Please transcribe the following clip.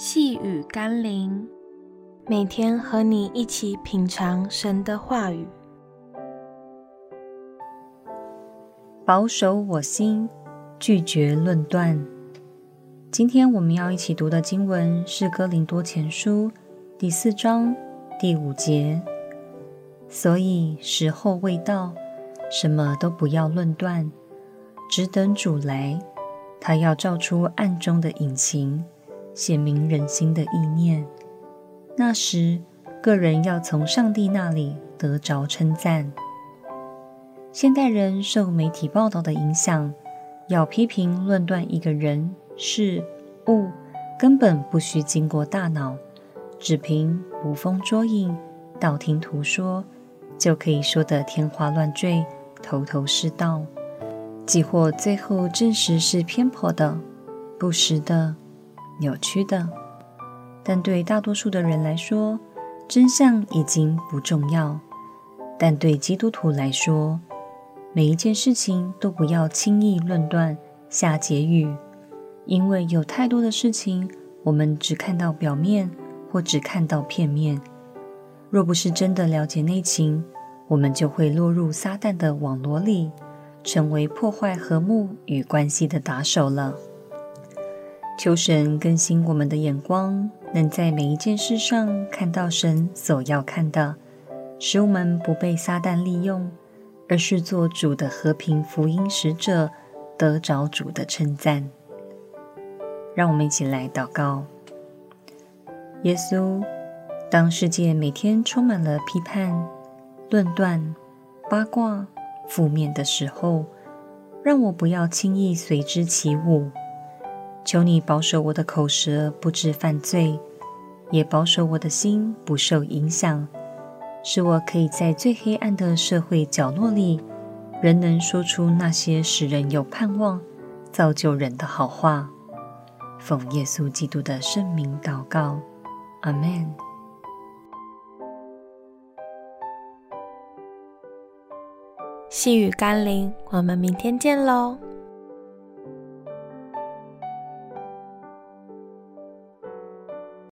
细雨甘霖，每天和你一起品尝神的话语，保守我心，拒绝论断。今天我们要一起读的经文是《哥林多前书》第四章第五节。所以时候未到，什么都不要论断，只等主来，他要照出暗中的隐情。显明人心的意念，那时个人要从上帝那里得着称赞。现代人受媒体报道的影响，要批评论断一个人事物，根本不需经过大脑，只凭捕风捉影、道听途说，就可以说得天花乱坠、头头是道，几或最后证实是偏颇的、不实的。扭曲的，但对大多数的人来说，真相已经不重要。但对基督徒来说，每一件事情都不要轻易论断、下结语，因为有太多的事情，我们只看到表面或只看到片面。若不是真的了解内情，我们就会落入撒旦的网罗里，成为破坏和睦与关系的打手了。求神更新我们的眼光，能在每一件事上看到神所要看的，使我们不被撒旦利用，而是做主的和平福音使者，得着主的称赞。让我们一起来祷告：耶稣，当世界每天充满了批判、论断、八卦、负面的时候，让我不要轻易随之起舞。求你保守我的口舌不致犯罪，也保守我的心不受影响，使我可以在最黑暗的社会角落里，仍能说出那些使人有盼望、造就人的好话。奉耶稣基督的圣名祷告，阿门。细雨甘霖，我们明天见喽。